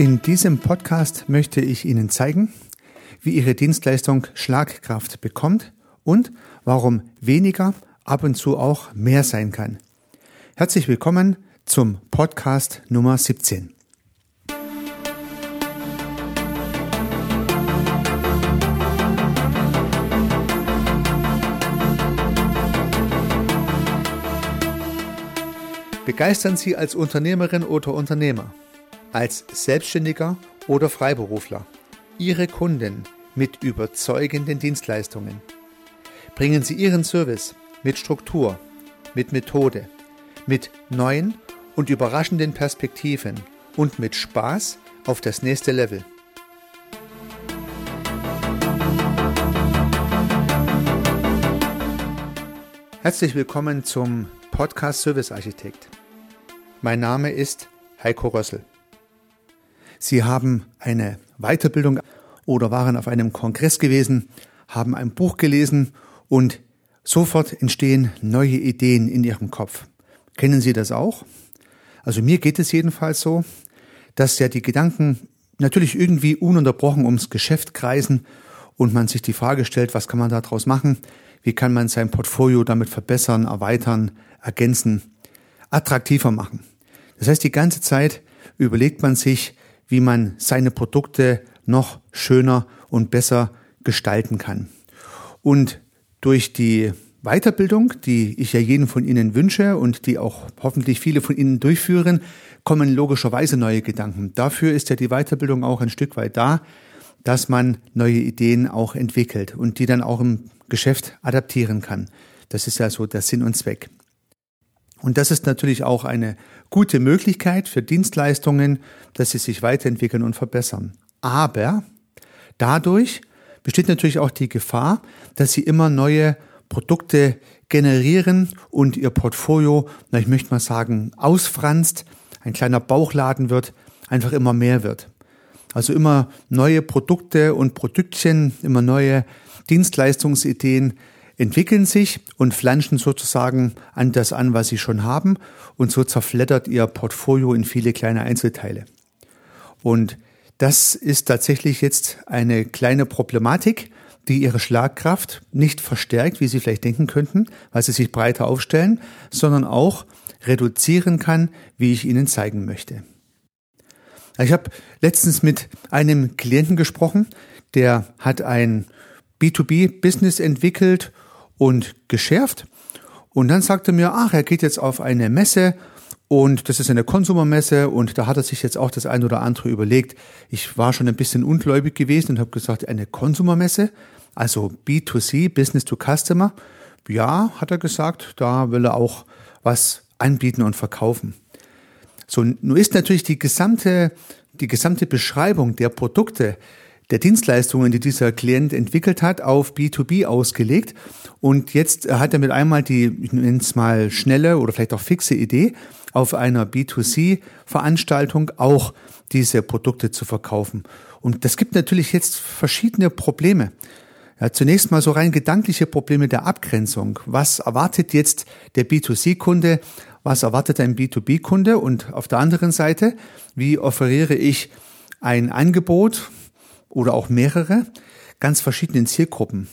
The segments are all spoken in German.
In diesem Podcast möchte ich Ihnen zeigen, wie Ihre Dienstleistung Schlagkraft bekommt und warum weniger ab und zu auch mehr sein kann. Herzlich willkommen zum Podcast Nummer 17. Begeistern Sie als Unternehmerin oder Unternehmer als Selbstständiger oder Freiberufler Ihre Kunden mit überzeugenden Dienstleistungen. Bringen Sie Ihren Service mit Struktur, mit Methode, mit neuen und überraschenden Perspektiven und mit Spaß auf das nächste Level. Herzlich willkommen zum Podcast Service Architekt. Mein Name ist Heiko Rössel. Sie haben eine Weiterbildung oder waren auf einem Kongress gewesen, haben ein Buch gelesen und sofort entstehen neue Ideen in Ihrem Kopf. Kennen Sie das auch? Also mir geht es jedenfalls so, dass ja die Gedanken natürlich irgendwie ununterbrochen ums Geschäft kreisen und man sich die Frage stellt, was kann man daraus machen? Wie kann man sein Portfolio damit verbessern, erweitern, ergänzen, attraktiver machen? Das heißt, die ganze Zeit überlegt man sich, wie man seine Produkte noch schöner und besser gestalten kann. Und durch die Weiterbildung, die ich ja jedem von Ihnen wünsche und die auch hoffentlich viele von Ihnen durchführen, kommen logischerweise neue Gedanken. Dafür ist ja die Weiterbildung auch ein Stück weit da, dass man neue Ideen auch entwickelt und die dann auch im Geschäft adaptieren kann. Das ist ja so der Sinn und Zweck. Und das ist natürlich auch eine gute Möglichkeit für Dienstleistungen, dass sie sich weiterentwickeln und verbessern. Aber dadurch besteht natürlich auch die Gefahr, dass sie immer neue Produkte generieren und ihr Portfolio, na, ich möchte mal sagen, ausfranst, ein kleiner Bauchladen wird, einfach immer mehr wird. Also immer neue Produkte und Produktchen, immer neue Dienstleistungsideen, entwickeln sich und flanschen sozusagen an das an, was sie schon haben und so zerfleddert ihr Portfolio in viele kleine Einzelteile. Und das ist tatsächlich jetzt eine kleine Problematik, die ihre Schlagkraft nicht verstärkt, wie Sie vielleicht denken könnten, weil sie sich breiter aufstellen, sondern auch reduzieren kann, wie ich Ihnen zeigen möchte. Ich habe letztens mit einem Klienten gesprochen, der hat ein B2B-Business entwickelt und geschärft. Und dann sagte mir, ach, er geht jetzt auf eine Messe und das ist eine Konsumermesse und da hat er sich jetzt auch das ein oder andere überlegt. Ich war schon ein bisschen ungläubig gewesen und habe gesagt, eine Konsumermesse, also B2C, Business to Customer. Ja, hat er gesagt, da will er auch was anbieten und verkaufen. So, nun ist natürlich die gesamte, die gesamte Beschreibung der Produkte, der Dienstleistungen, die dieser Klient entwickelt hat, auf B2B ausgelegt. Und jetzt hat er mit einmal die, ich nenne es mal schnelle oder vielleicht auch fixe Idee, auf einer B2C-Veranstaltung auch diese Produkte zu verkaufen. Und das gibt natürlich jetzt verschiedene Probleme. Ja, zunächst mal so rein gedankliche Probleme der Abgrenzung. Was erwartet jetzt der B2C-Kunde? Was erwartet ein B2B-Kunde? Und auf der anderen Seite, wie offeriere ich ein Angebot, oder auch mehrere ganz verschiedenen Zielgruppen.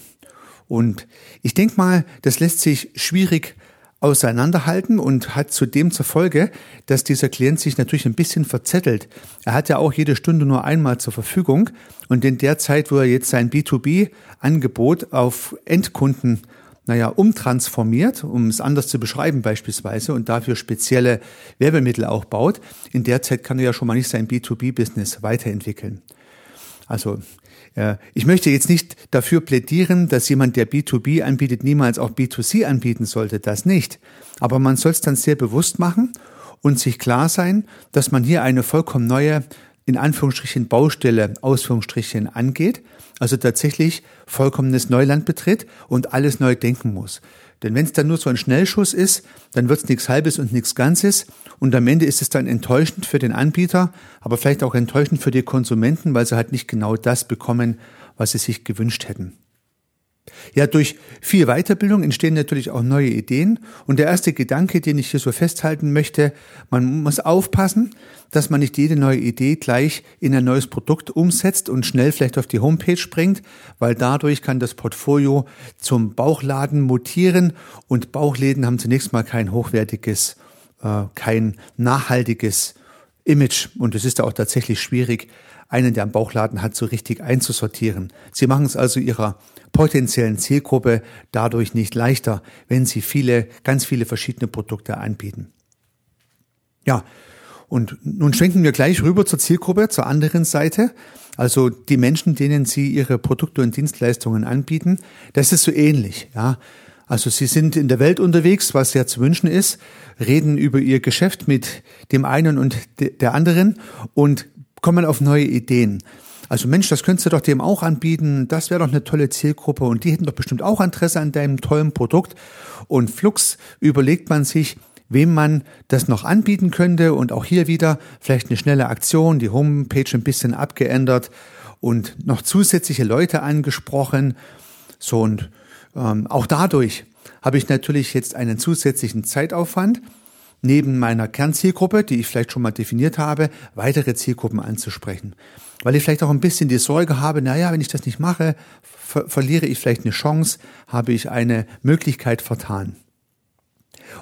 Und ich denke mal, das lässt sich schwierig auseinanderhalten und hat zudem zur Folge, dass dieser Klient sich natürlich ein bisschen verzettelt. Er hat ja auch jede Stunde nur einmal zur Verfügung und in der Zeit, wo er jetzt sein B2B-Angebot auf Endkunden naja, umtransformiert, um es anders zu beschreiben beispielsweise und dafür spezielle Werbemittel auch baut, in der Zeit kann er ja schon mal nicht sein B2B-Business weiterentwickeln. Also ich möchte jetzt nicht dafür plädieren, dass jemand, der B2B anbietet, niemals auch B2C anbieten sollte. Das nicht. Aber man soll es dann sehr bewusst machen und sich klar sein, dass man hier eine vollkommen neue, in Anführungsstrichen, Baustelle, Ausführungsstrichen angeht. Also tatsächlich vollkommenes Neuland betritt und alles neu denken muss. Denn wenn es dann nur so ein Schnellschuss ist, dann wird es nichts Halbes und nichts Ganzes. Und am Ende ist es dann enttäuschend für den Anbieter, aber vielleicht auch enttäuschend für die Konsumenten, weil sie halt nicht genau das bekommen, was sie sich gewünscht hätten. Ja, durch viel Weiterbildung entstehen natürlich auch neue Ideen. Und der erste Gedanke, den ich hier so festhalten möchte, man muss aufpassen, dass man nicht jede neue Idee gleich in ein neues Produkt umsetzt und schnell vielleicht auf die Homepage bringt, weil dadurch kann das Portfolio zum Bauchladen mutieren und Bauchläden haben zunächst mal kein hochwertiges, äh, kein nachhaltiges Image und es ist auch tatsächlich schwierig, einen, der einen Bauchladen hat, so richtig einzusortieren. Sie machen es also ihrer potenziellen Zielgruppe dadurch nicht leichter, wenn sie viele, ganz viele verschiedene Produkte anbieten. Ja, und nun schwenken wir gleich rüber zur Zielgruppe, zur anderen Seite. Also die Menschen, denen Sie Ihre Produkte und Dienstleistungen anbieten, das ist so ähnlich, ja. Also Sie sind in der Welt unterwegs, was sehr zu wünschen ist, reden über Ihr Geschäft mit dem einen und der anderen und kommen auf neue Ideen. Also Mensch, das könntest du doch dem auch anbieten, das wäre doch eine tolle Zielgruppe und die hätten doch bestimmt auch Interesse an deinem tollen Produkt. Und flugs überlegt man sich, wem man das noch anbieten könnte und auch hier wieder vielleicht eine schnelle Aktion, die Homepage ein bisschen abgeändert und noch zusätzliche Leute angesprochen. So und ähm, auch dadurch habe ich natürlich jetzt einen zusätzlichen Zeitaufwand, neben meiner Kernzielgruppe, die ich vielleicht schon mal definiert habe, weitere Zielgruppen anzusprechen. Weil ich vielleicht auch ein bisschen die Sorge habe, naja, wenn ich das nicht mache, ver verliere ich vielleicht eine Chance, habe ich eine Möglichkeit vertan.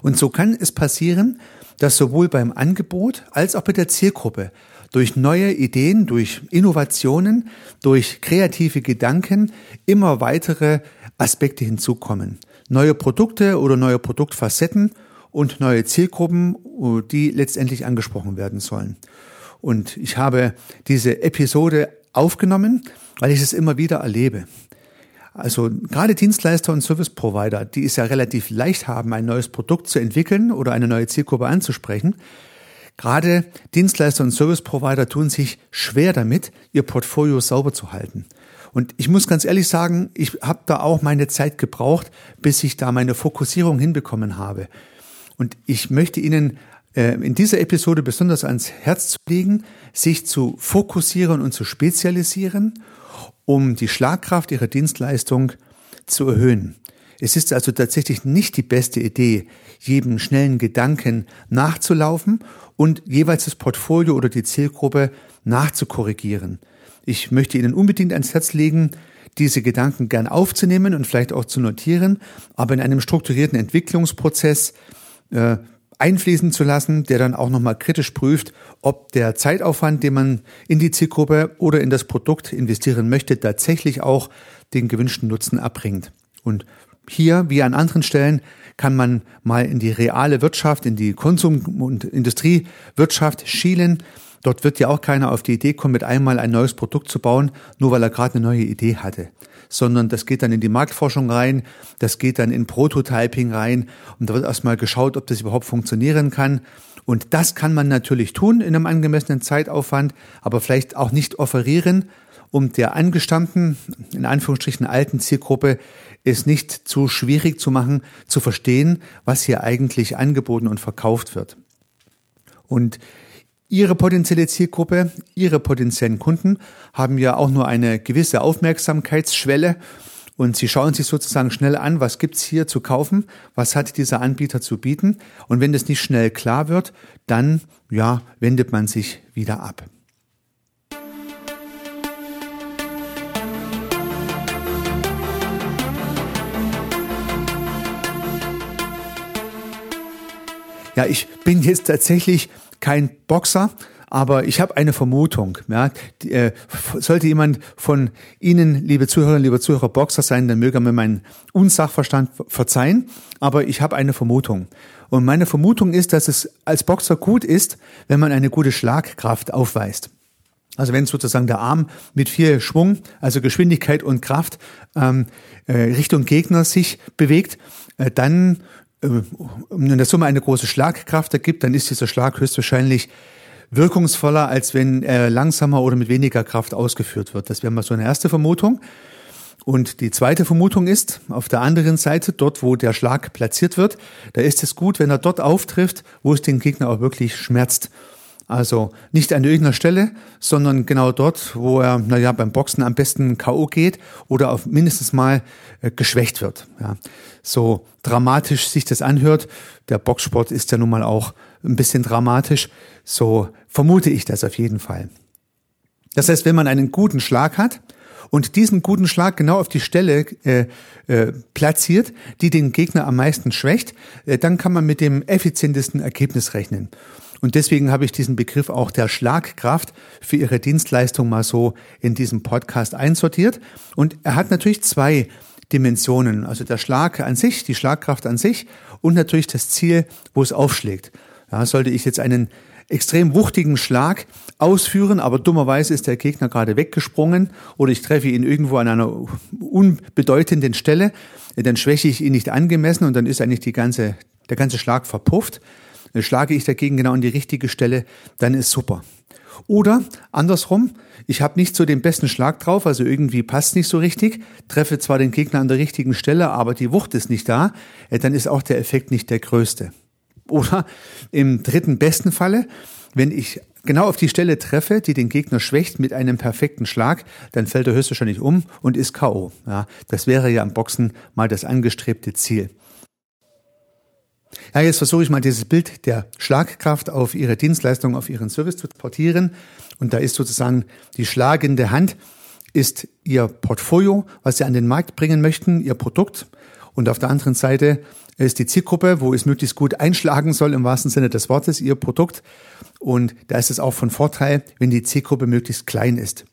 Und so kann es passieren, dass sowohl beim Angebot als auch bei der Zielgruppe durch neue Ideen, durch Innovationen, durch kreative Gedanken immer weitere Aspekte hinzukommen. Neue Produkte oder neue Produktfacetten und neue Zielgruppen, die letztendlich angesprochen werden sollen. Und ich habe diese Episode aufgenommen, weil ich es immer wieder erlebe. Also gerade Dienstleister und Service Provider, die es ja relativ leicht haben, ein neues Produkt zu entwickeln oder eine neue Zielgruppe anzusprechen, gerade Dienstleister und Service Provider tun sich schwer damit, ihr Portfolio sauber zu halten. Und ich muss ganz ehrlich sagen, ich habe da auch meine Zeit gebraucht, bis ich da meine Fokussierung hinbekommen habe. Und ich möchte Ihnen äh, in dieser Episode besonders ans Herz legen, sich zu fokussieren und zu spezialisieren, um die Schlagkraft Ihrer Dienstleistung zu erhöhen. Es ist also tatsächlich nicht die beste Idee, jedem schnellen Gedanken nachzulaufen und jeweils das Portfolio oder die Zielgruppe nachzukorrigieren. Ich möchte Ihnen unbedingt ans Herz legen, diese Gedanken gern aufzunehmen und vielleicht auch zu notieren, aber in einem strukturierten Entwicklungsprozess äh, einfließen zu lassen, der dann auch nochmal kritisch prüft, ob der Zeitaufwand, den man in die Zielgruppe oder in das Produkt investieren möchte, tatsächlich auch den gewünschten Nutzen abbringt. Und hier, wie an anderen Stellen, kann man mal in die reale Wirtschaft, in die Konsum- und Industriewirtschaft schielen. Dort wird ja auch keiner auf die Idee kommen, mit einmal ein neues Produkt zu bauen, nur weil er gerade eine neue Idee hatte sondern das geht dann in die Marktforschung rein, das geht dann in Prototyping rein und da wird erstmal geschaut, ob das überhaupt funktionieren kann. Und das kann man natürlich tun in einem angemessenen Zeitaufwand, aber vielleicht auch nicht offerieren, um der angestammten, in Anführungsstrichen alten Zielgruppe es nicht zu schwierig zu machen, zu verstehen, was hier eigentlich angeboten und verkauft wird. Und Ihre potenzielle Zielgruppe, Ihre potenziellen Kunden haben ja auch nur eine gewisse Aufmerksamkeitsschwelle. Und Sie schauen sich sozusagen schnell an, was gibt's hier zu kaufen, was hat dieser Anbieter zu bieten? Und wenn das nicht schnell klar wird, dann ja, wendet man sich wieder ab. Ja, ich bin jetzt tatsächlich kein Boxer, aber ich habe eine Vermutung. Ja, die, äh, sollte jemand von Ihnen, liebe Zuhörerinnen, liebe Zuhörer, Boxer sein, dann möge er mir meinen Unsachverstand verzeihen. Aber ich habe eine Vermutung. Und meine Vermutung ist, dass es als Boxer gut ist, wenn man eine gute Schlagkraft aufweist. Also wenn sozusagen der Arm mit viel Schwung, also Geschwindigkeit und Kraft ähm, äh, Richtung Gegner sich bewegt, äh, dann in äh, der Summe eine große Schlagkraft ergibt, dann ist dieser Schlag höchstwahrscheinlich wirkungsvoller, als wenn er langsamer oder mit weniger Kraft ausgeführt wird. Das wäre mal so eine erste Vermutung. Und die zweite Vermutung ist, auf der anderen Seite, dort wo der Schlag platziert wird, da ist es gut, wenn er dort auftrifft, wo es den Gegner auch wirklich schmerzt. Also nicht an irgendeiner Stelle, sondern genau dort, wo er, naja, beim Boxen am besten K.O. geht oder auf mindestens mal äh, geschwächt wird. Ja. So dramatisch sich das anhört, der Boxsport ist ja nun mal auch ein bisschen dramatisch, so vermute ich das auf jeden Fall. Das heißt, wenn man einen guten Schlag hat und diesen guten Schlag genau auf die Stelle äh, äh, platziert, die den Gegner am meisten schwächt, äh, dann kann man mit dem effizientesten Ergebnis rechnen. Und deswegen habe ich diesen Begriff auch der Schlagkraft für Ihre Dienstleistung mal so in diesem Podcast einsortiert. Und er hat natürlich zwei Dimensionen, also der Schlag an sich, die Schlagkraft an sich und natürlich das Ziel, wo es aufschlägt. Ja, sollte ich jetzt einen extrem wuchtigen Schlag ausführen, aber dummerweise ist der Gegner gerade weggesprungen oder ich treffe ihn irgendwo an einer unbedeutenden Stelle, dann schwäche ich ihn nicht angemessen und dann ist eigentlich die ganze, der ganze Schlag verpufft. Schlage ich dagegen genau an die richtige Stelle, dann ist super. Oder andersrum, ich habe nicht so den besten Schlag drauf, also irgendwie passt nicht so richtig, treffe zwar den Gegner an der richtigen Stelle, aber die Wucht ist nicht da, dann ist auch der Effekt nicht der größte. Oder im dritten besten Falle, wenn ich genau auf die Stelle treffe, die den Gegner schwächt mit einem perfekten Schlag, dann fällt er höchstwahrscheinlich um und ist K.O. Ja, das wäre ja am Boxen mal das angestrebte Ziel. Ja, jetzt versuche ich mal dieses Bild der Schlagkraft auf Ihre Dienstleistung, auf Ihren Service zu portieren. Und da ist sozusagen die schlagende Hand, ist Ihr Portfolio, was Sie an den Markt bringen möchten, Ihr Produkt. Und auf der anderen Seite ist die Zielgruppe, wo es möglichst gut einschlagen soll, im wahrsten Sinne des Wortes, Ihr Produkt. Und da ist es auch von Vorteil, wenn die Zielgruppe möglichst klein ist.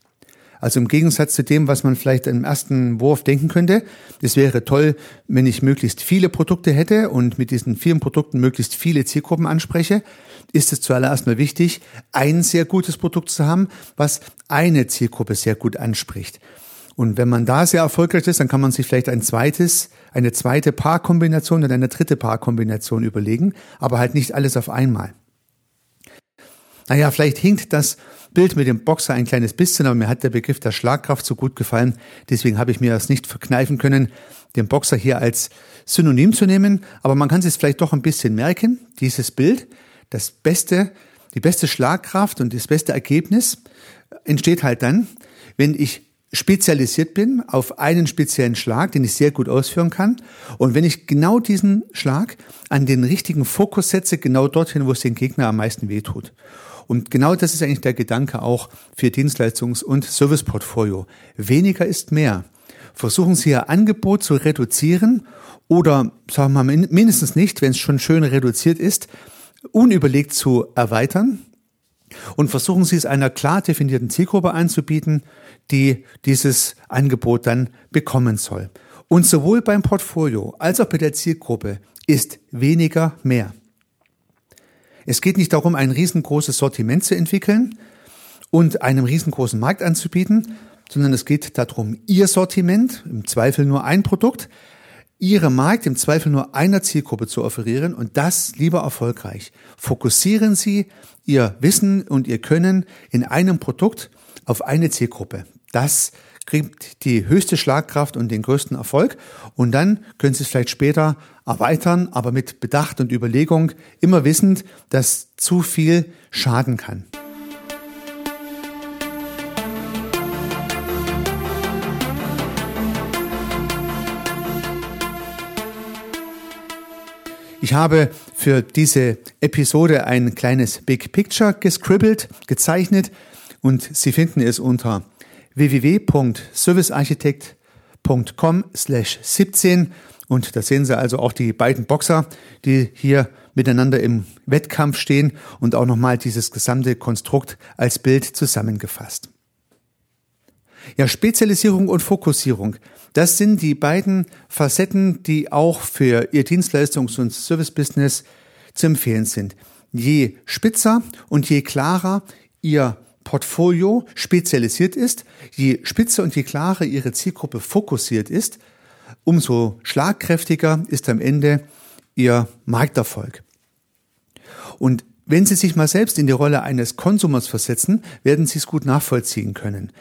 Also im Gegensatz zu dem, was man vielleicht im ersten Wurf denken könnte, es wäre toll, wenn ich möglichst viele Produkte hätte und mit diesen vielen Produkten möglichst viele Zielgruppen anspreche, ist es zuallererst mal wichtig, ein sehr gutes Produkt zu haben, was eine Zielgruppe sehr gut anspricht. Und wenn man da sehr erfolgreich ist, dann kann man sich vielleicht ein zweites, eine zweite Paarkombination oder eine dritte Paarkombination überlegen, aber halt nicht alles auf einmal. Naja, vielleicht hinkt das Bild mit dem Boxer ein kleines bisschen, aber mir hat der Begriff der Schlagkraft so gut gefallen. Deswegen habe ich mir das nicht verkneifen können, den Boxer hier als Synonym zu nehmen. Aber man kann sich vielleicht doch ein bisschen merken, dieses Bild, das beste, die beste Schlagkraft und das beste Ergebnis entsteht halt dann, wenn ich spezialisiert bin auf einen speziellen Schlag, den ich sehr gut ausführen kann. Und wenn ich genau diesen Schlag an den richtigen Fokus setze, genau dorthin, wo es den Gegner am meisten wehtut. Und genau das ist eigentlich der Gedanke auch für Dienstleistungs- und Serviceportfolio. Weniger ist mehr. Versuchen Sie Ihr Angebot zu reduzieren oder, sagen wir mal, mindestens nicht, wenn es schon schön reduziert ist, unüberlegt zu erweitern. Und versuchen Sie es einer klar definierten Zielgruppe anzubieten, die dieses Angebot dann bekommen soll. Und sowohl beim Portfolio als auch bei der Zielgruppe ist weniger mehr. Es geht nicht darum, ein riesengroßes Sortiment zu entwickeln und einem riesengroßen Markt anzubieten, sondern es geht darum, Ihr Sortiment, im Zweifel nur ein Produkt, Ihrem Markt im Zweifel nur einer Zielgruppe zu offerieren und das lieber erfolgreich. Fokussieren Sie Ihr Wissen und Ihr Können in einem Produkt auf eine Zielgruppe. Das kriegt die höchste Schlagkraft und den größten Erfolg. Und dann können Sie es vielleicht später erweitern, aber mit Bedacht und Überlegung, immer wissend, dass zu viel schaden kann. Ich habe für diese Episode ein kleines Big Picture gescribbelt, gezeichnet und Sie finden es unter www.servicearchitekt.com slash 17 und da sehen Sie also auch die beiden Boxer, die hier miteinander im Wettkampf stehen und auch nochmal dieses gesamte Konstrukt als Bild zusammengefasst. Ja, Spezialisierung und Fokussierung, das sind die beiden Facetten, die auch für Ihr Dienstleistungs- und Servicebusiness zu empfehlen sind. Je spitzer und je klarer Ihr Portfolio spezialisiert ist, je spitzer und je klarer Ihre Zielgruppe fokussiert ist, umso schlagkräftiger ist am Ende Ihr Markterfolg. Und wenn Sie sich mal selbst in die Rolle eines Konsumers versetzen, werden Sie es gut nachvollziehen können.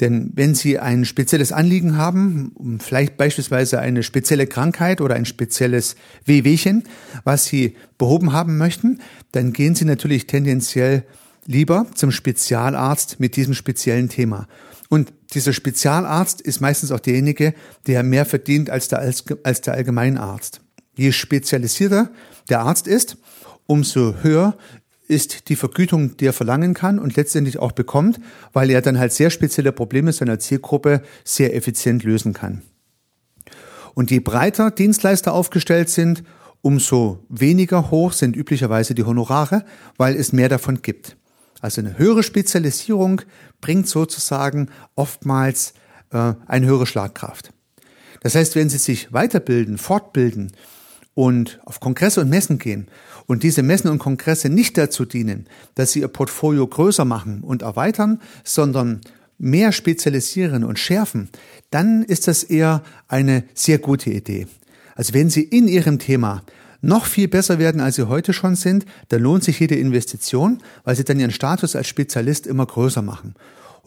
Denn wenn Sie ein spezielles Anliegen haben, vielleicht beispielsweise eine spezielle Krankheit oder ein spezielles Wehwehchen, was Sie behoben haben möchten, dann gehen Sie natürlich tendenziell lieber zum Spezialarzt mit diesem speziellen Thema. Und dieser Spezialarzt ist meistens auch derjenige, der mehr verdient als der, als der Allgemeinarzt. Je spezialisierter der Arzt ist, umso höher ist die Vergütung, die er verlangen kann und letztendlich auch bekommt, weil er dann halt sehr spezielle Probleme seiner Zielgruppe sehr effizient lösen kann. Und je breiter Dienstleister aufgestellt sind, umso weniger hoch sind üblicherweise die Honorare, weil es mehr davon gibt. Also eine höhere Spezialisierung bringt sozusagen oftmals äh, eine höhere Schlagkraft. Das heißt, wenn Sie sich weiterbilden, fortbilden und auf Kongresse und Messen gehen und diese Messen und Kongresse nicht dazu dienen, dass Sie Ihr Portfolio größer machen und erweitern, sondern mehr spezialisieren und schärfen, dann ist das eher eine sehr gute Idee. Also wenn Sie in Ihrem Thema noch viel besser werden, als sie heute schon sind, dann lohnt sich jede Investition, weil sie dann ihren Status als Spezialist immer größer machen.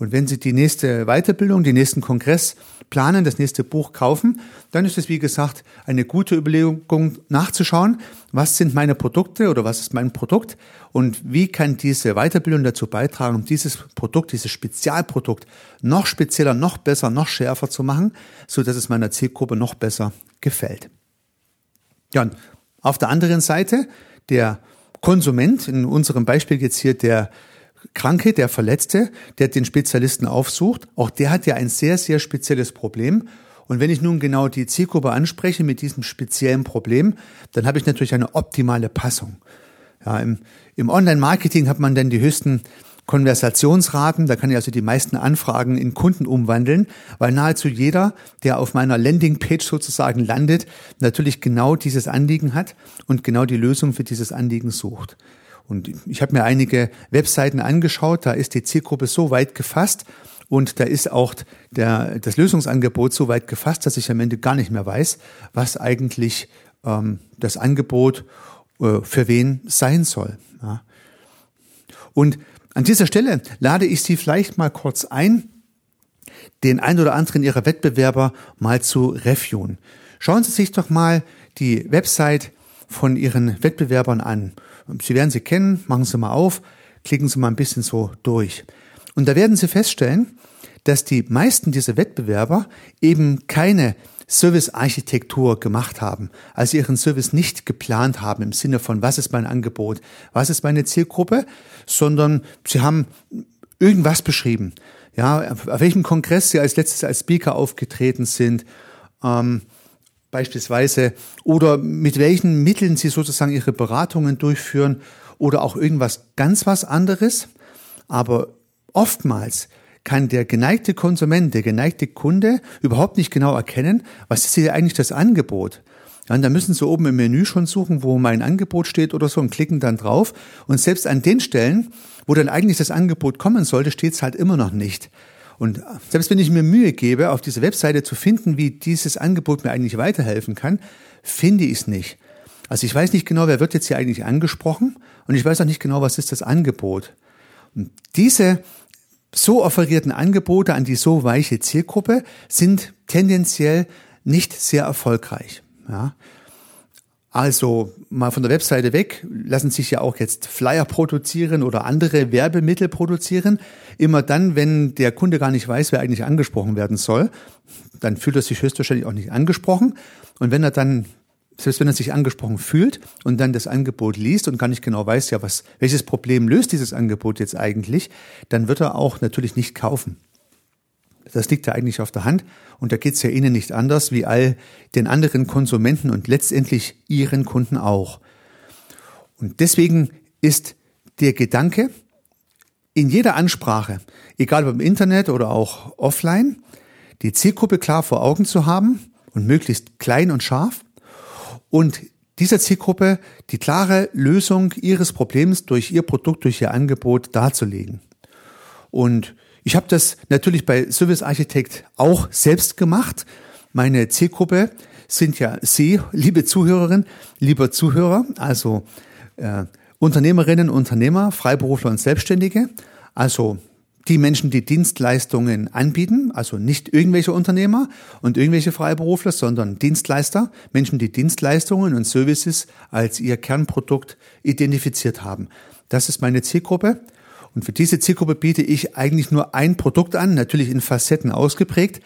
Und wenn Sie die nächste Weiterbildung, den nächsten Kongress planen, das nächste Buch kaufen, dann ist es, wie gesagt, eine gute Überlegung nachzuschauen, was sind meine Produkte oder was ist mein Produkt und wie kann diese Weiterbildung dazu beitragen, um dieses Produkt, dieses Spezialprodukt noch spezieller, noch besser, noch schärfer zu machen, so dass es meiner Zielgruppe noch besser gefällt. Ja, auf der anderen Seite der Konsument, in unserem Beispiel jetzt hier der Kranke, der Verletzte, der den Spezialisten aufsucht, auch der hat ja ein sehr, sehr spezielles Problem. Und wenn ich nun genau die Zielgruppe anspreche mit diesem speziellen Problem, dann habe ich natürlich eine optimale Passung. Ja, Im, im Online-Marketing hat man dann die höchsten Konversationsraten, da kann ich also die meisten Anfragen in Kunden umwandeln, weil nahezu jeder, der auf meiner Landingpage sozusagen landet, natürlich genau dieses Anliegen hat und genau die Lösung für dieses Anliegen sucht. Und ich habe mir einige Webseiten angeschaut, da ist die Zielgruppe so weit gefasst und da ist auch der, das Lösungsangebot so weit gefasst, dass ich am Ende gar nicht mehr weiß, was eigentlich ähm, das Angebot äh, für wen sein soll. Ja. Und an dieser Stelle lade ich Sie vielleicht mal kurz ein, den ein oder anderen Ihrer Wettbewerber mal zu reviewen. Schauen Sie sich doch mal die Website von Ihren Wettbewerbern an. Sie werden sie kennen, machen Sie mal auf, klicken Sie mal ein bisschen so durch. Und da werden Sie feststellen, dass die meisten dieser Wettbewerber eben keine Servicearchitektur gemacht haben, also ihren Service nicht geplant haben im Sinne von, was ist mein Angebot, was ist meine Zielgruppe, sondern sie haben irgendwas beschrieben. Ja, auf welchem Kongress sie als letztes als Speaker aufgetreten sind, ähm, beispielsweise, oder mit welchen Mitteln sie sozusagen ihre Beratungen durchführen oder auch irgendwas ganz was anderes. Aber oftmals kann der geneigte Konsument, der geneigte Kunde überhaupt nicht genau erkennen, was ist hier eigentlich das Angebot. Ja, da müssen Sie oben im Menü schon suchen, wo mein Angebot steht oder so und klicken dann drauf. Und selbst an den Stellen, wo dann eigentlich das Angebot kommen sollte, steht es halt immer noch nicht. Und selbst wenn ich mir Mühe gebe, auf dieser Webseite zu finden, wie dieses Angebot mir eigentlich weiterhelfen kann, finde ich es nicht. Also ich weiß nicht genau, wer wird jetzt hier eigentlich angesprochen und ich weiß auch nicht genau, was ist das Angebot. Und diese so offerierten Angebote an die so weiche Zielgruppe sind tendenziell nicht sehr erfolgreich. Ja. Also mal von der Webseite weg, lassen sich ja auch jetzt Flyer produzieren oder andere Werbemittel produzieren. Immer dann, wenn der Kunde gar nicht weiß, wer eigentlich angesprochen werden soll, dann fühlt er sich höchstwahrscheinlich auch nicht angesprochen. Und wenn er dann selbst wenn er sich angesprochen fühlt und dann das Angebot liest und gar nicht genau weiß, ja, was, welches Problem löst dieses Angebot jetzt eigentlich, dann wird er auch natürlich nicht kaufen. Das liegt ja eigentlich auf der Hand und da geht es ja Ihnen nicht anders wie all den anderen Konsumenten und letztendlich Ihren Kunden auch. Und deswegen ist der Gedanke, in jeder Ansprache, egal ob im Internet oder auch offline, die Zielgruppe klar vor Augen zu haben und möglichst klein und scharf und dieser Zielgruppe die klare Lösung ihres Problems durch ihr Produkt, durch ihr Angebot darzulegen. Und ich habe das natürlich bei Service Architect auch selbst gemacht. Meine Zielgruppe sind ja Sie, liebe Zuhörerinnen, lieber Zuhörer, also äh, Unternehmerinnen, Unternehmer, Freiberufler und Selbstständige, also die Menschen, die Dienstleistungen anbieten, also nicht irgendwelche Unternehmer und irgendwelche Freiberufler, sondern Dienstleister, Menschen, die Dienstleistungen und Services als ihr Kernprodukt identifiziert haben. Das ist meine Zielgruppe Und für diese Zielgruppe biete ich eigentlich nur ein Produkt an, natürlich in Facetten ausgeprägt.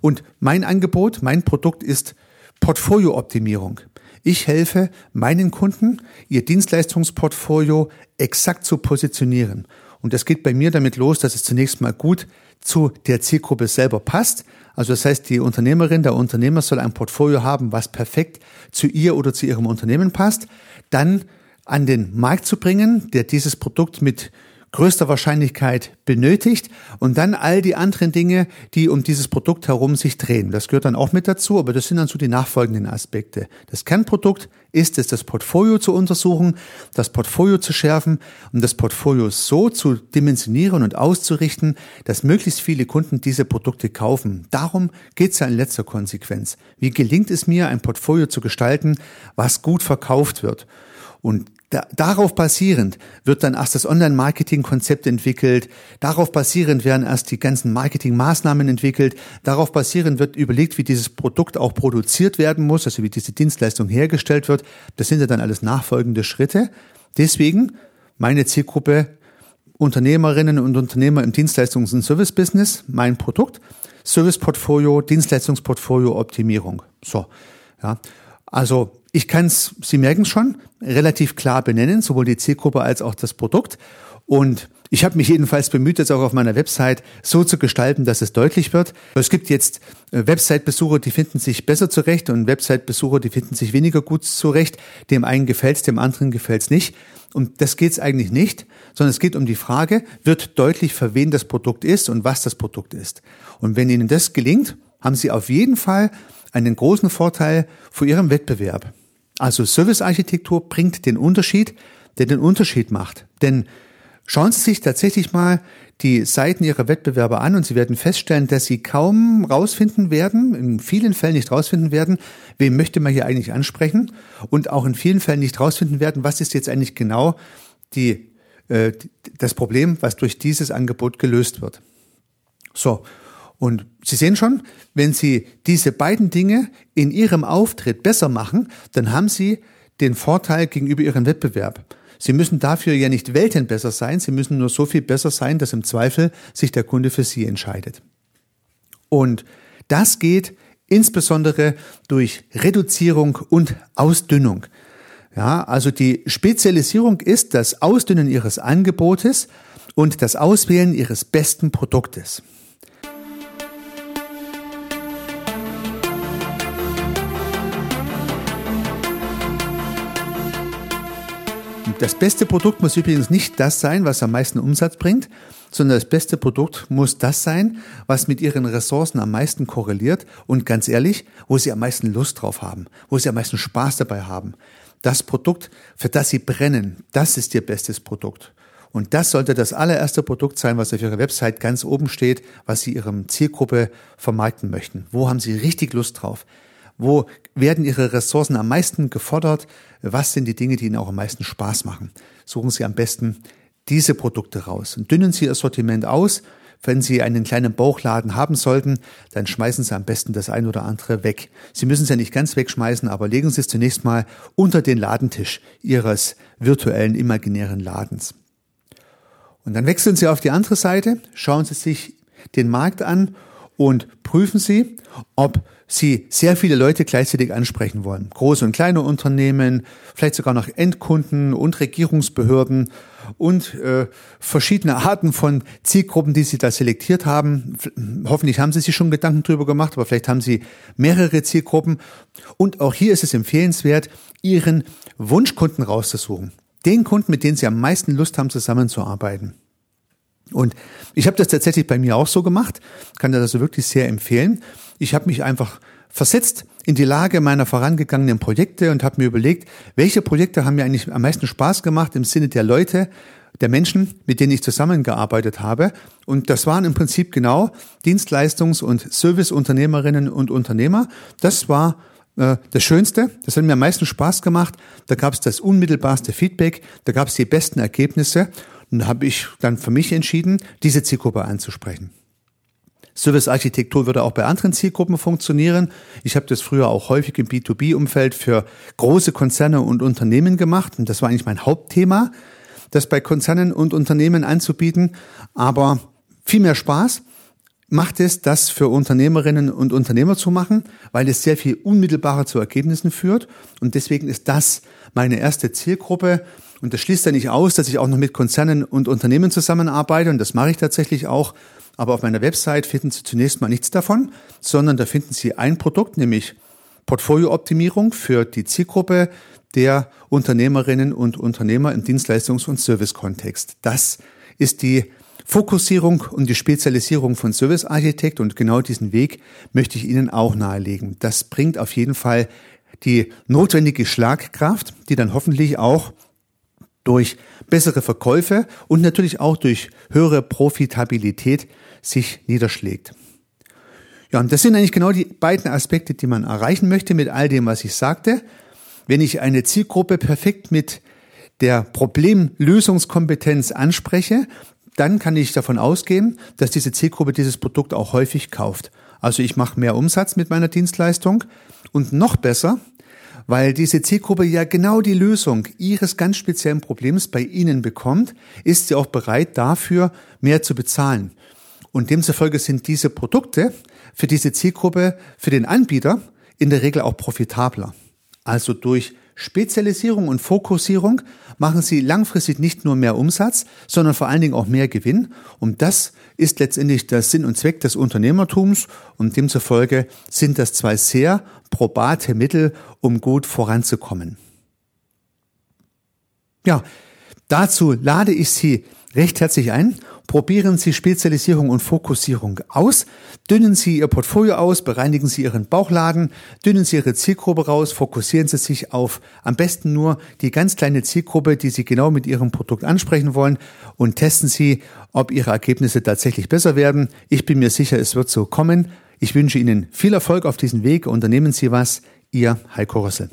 Und mein Angebot, mein Produkt ist Portfoliooptimierung. Ich helfe meinen Kunden, ihr Dienstleistungsportfolio exakt zu positionieren. Und das geht bei mir damit los, dass es zunächst mal gut zu der Zielgruppe selber passt. Also das heißt, die Unternehmerin, der Unternehmer soll ein Portfolio haben, was perfekt zu ihr oder zu ihrem Unternehmen passt. Dann an den Markt zu bringen, der dieses Produkt mit größter Wahrscheinlichkeit benötigt und dann all die anderen Dinge, die um dieses Produkt herum sich drehen. Das gehört dann auch mit dazu, aber das sind dann so die nachfolgenden Aspekte. Das Kernprodukt ist es, das Portfolio zu untersuchen, das Portfolio zu schärfen und das Portfolio so zu dimensionieren und auszurichten, dass möglichst viele Kunden diese Produkte kaufen. Darum geht es ja in letzter Konsequenz. Wie gelingt es mir, ein Portfolio zu gestalten, was gut verkauft wird? Und da, darauf basierend wird dann erst das Online-Marketing-Konzept entwickelt, darauf basierend werden erst die ganzen Marketing-Maßnahmen entwickelt, darauf basierend wird überlegt, wie dieses Produkt auch produziert werden muss, also wie diese Dienstleistung hergestellt wird. Das sind ja dann alles nachfolgende Schritte. Deswegen meine Zielgruppe Unternehmerinnen und Unternehmer im Dienstleistungs- und Service-Business, mein Produkt, Service-Portfolio, Dienstleistungsportfolio, Optimierung. So, ja. Also ich kann es, Sie merken schon, relativ klar benennen, sowohl die Zielgruppe als auch das Produkt. Und ich habe mich jedenfalls bemüht, das auch auf meiner Website so zu gestalten, dass es deutlich wird. Es gibt jetzt äh, Website-Besucher, die finden sich besser zurecht und Website-Besucher, die finden sich weniger gut zurecht. Dem einen gefällt's, dem anderen gefällt's nicht. Und das geht's eigentlich nicht, sondern es geht um die Frage, wird deutlich, für wen das Produkt ist und was das Produkt ist. Und wenn Ihnen das gelingt, haben Sie auf jeden Fall einen großen Vorteil vor Ihrem Wettbewerb. Also Servicearchitektur bringt den Unterschied, der den Unterschied macht. Denn schauen Sie sich tatsächlich mal die Seiten Ihrer Wettbewerber an und Sie werden feststellen, dass Sie kaum rausfinden werden, in vielen Fällen nicht rausfinden werden, wem möchte man hier eigentlich ansprechen und auch in vielen Fällen nicht rausfinden werden, was ist jetzt eigentlich genau die, äh, das Problem, was durch dieses Angebot gelöst wird. So, und Sie sehen schon, wenn Sie diese beiden Dinge in Ihrem Auftritt besser machen, dann haben Sie den Vorteil gegenüber Ihrem Wettbewerb. Sie müssen dafür ja nicht Welten besser sein, Sie müssen nur so viel besser sein, dass im Zweifel sich der Kunde für Sie entscheidet. Und das geht insbesondere durch Reduzierung und Ausdünnung. Ja, also die Spezialisierung ist das Ausdünnen Ihres Angebotes und das Auswählen Ihres besten Produktes. Das beste Produkt muss übrigens nicht das sein, was am meisten Umsatz bringt, sondern das beste Produkt muss das sein, was mit ihren Ressourcen am meisten korreliert und ganz ehrlich, wo sie am meisten Lust drauf haben, wo sie am meisten Spaß dabei haben. Das Produkt, für das sie brennen, das ist ihr bestes Produkt. Und das sollte das allererste Produkt sein, was auf Ihrer Website ganz oben steht, was Sie Ihrem Zielgruppe vermarkten möchten. Wo haben Sie richtig Lust drauf? Wo werden Ihre Ressourcen am meisten gefordert? Was sind die Dinge, die Ihnen auch am meisten Spaß machen? Suchen Sie am besten diese Produkte raus und dünnen Sie Ihr Sortiment aus. Wenn Sie einen kleinen Bauchladen haben sollten, dann schmeißen Sie am besten das ein oder andere weg. Sie müssen es ja nicht ganz wegschmeißen, aber legen Sie es zunächst mal unter den Ladentisch Ihres virtuellen, imaginären Ladens. Und dann wechseln Sie auf die andere Seite, schauen Sie sich den Markt an und prüfen Sie, ob Sie sehr viele Leute gleichzeitig ansprechen wollen. Große und kleine Unternehmen, vielleicht sogar noch Endkunden und Regierungsbehörden und äh, verschiedene Arten von Zielgruppen, die Sie da selektiert haben. Hoffentlich haben Sie sich schon Gedanken drüber gemacht, aber vielleicht haben Sie mehrere Zielgruppen. Und auch hier ist es empfehlenswert, Ihren Wunschkunden rauszusuchen. Den Kunden, mit denen Sie am meisten Lust haben, zusammenzuarbeiten. Und ich habe das tatsächlich bei mir auch so gemacht, kann das also wirklich sehr empfehlen. Ich habe mich einfach versetzt in die Lage meiner vorangegangenen Projekte und habe mir überlegt, welche Projekte haben mir eigentlich am meisten Spaß gemacht im Sinne der Leute, der Menschen, mit denen ich zusammengearbeitet habe. Und das waren im Prinzip genau Dienstleistungs- und Serviceunternehmerinnen und Unternehmer. Das war äh, das Schönste, das hat mir am meisten Spaß gemacht. Da gab es das unmittelbarste Feedback, da gab es die besten Ergebnisse. Und habe ich dann für mich entschieden, diese Zielgruppe anzusprechen. Servicearchitektur würde auch bei anderen Zielgruppen funktionieren. Ich habe das früher auch häufig im B2B-Umfeld für große Konzerne und Unternehmen gemacht und das war eigentlich mein Hauptthema. das bei Konzernen und Unternehmen anzubieten, aber viel mehr Spaß macht es, das für Unternehmerinnen und Unternehmer zu machen, weil es sehr viel unmittelbarer zu Ergebnissen führt. Und deswegen ist das meine erste Zielgruppe. Und das schließt ja nicht aus, dass ich auch noch mit Konzernen und Unternehmen zusammenarbeite. Und das mache ich tatsächlich auch. Aber auf meiner Website finden Sie zunächst mal nichts davon, sondern da finden Sie ein Produkt, nämlich Portfoliooptimierung für die Zielgruppe der Unternehmerinnen und Unternehmer im Dienstleistungs- und Servicekontext. Das ist die Fokussierung und die Spezialisierung von Service Architekt und genau diesen Weg möchte ich Ihnen auch nahelegen. Das bringt auf jeden Fall die notwendige Schlagkraft, die dann hoffentlich auch durch bessere Verkäufe und natürlich auch durch höhere Profitabilität sich niederschlägt. Ja, und das sind eigentlich genau die beiden Aspekte, die man erreichen möchte mit all dem, was ich sagte. Wenn ich eine Zielgruppe perfekt mit der Problemlösungskompetenz anspreche, dann kann ich davon ausgehen, dass diese Zielgruppe dieses Produkt auch häufig kauft. Also ich mache mehr Umsatz mit meiner Dienstleistung und noch besser, weil diese Zielgruppe ja genau die Lösung ihres ganz speziellen Problems bei Ihnen bekommt, ist sie auch bereit dafür mehr zu bezahlen. Und demzufolge sind diese Produkte für diese Zielgruppe, für den Anbieter in der Regel auch profitabler. Also durch Spezialisierung und Fokussierung machen sie langfristig nicht nur mehr Umsatz, sondern vor allen Dingen auch mehr Gewinn. Und das ist letztendlich der Sinn und Zweck des Unternehmertums und demzufolge sind das zwei sehr probate Mittel, um gut voranzukommen. Ja, dazu lade ich Sie recht herzlich ein Probieren Sie Spezialisierung und Fokussierung aus. Dünnen Sie Ihr Portfolio aus, bereinigen Sie Ihren Bauchladen, dünnen Sie Ihre Zielgruppe raus, fokussieren Sie sich auf am besten nur die ganz kleine Zielgruppe, die Sie genau mit Ihrem Produkt ansprechen wollen und testen Sie, ob Ihre Ergebnisse tatsächlich besser werden. Ich bin mir sicher, es wird so kommen. Ich wünsche Ihnen viel Erfolg auf diesem Weg. Unternehmen Sie was. Ihr Heiko Rössel.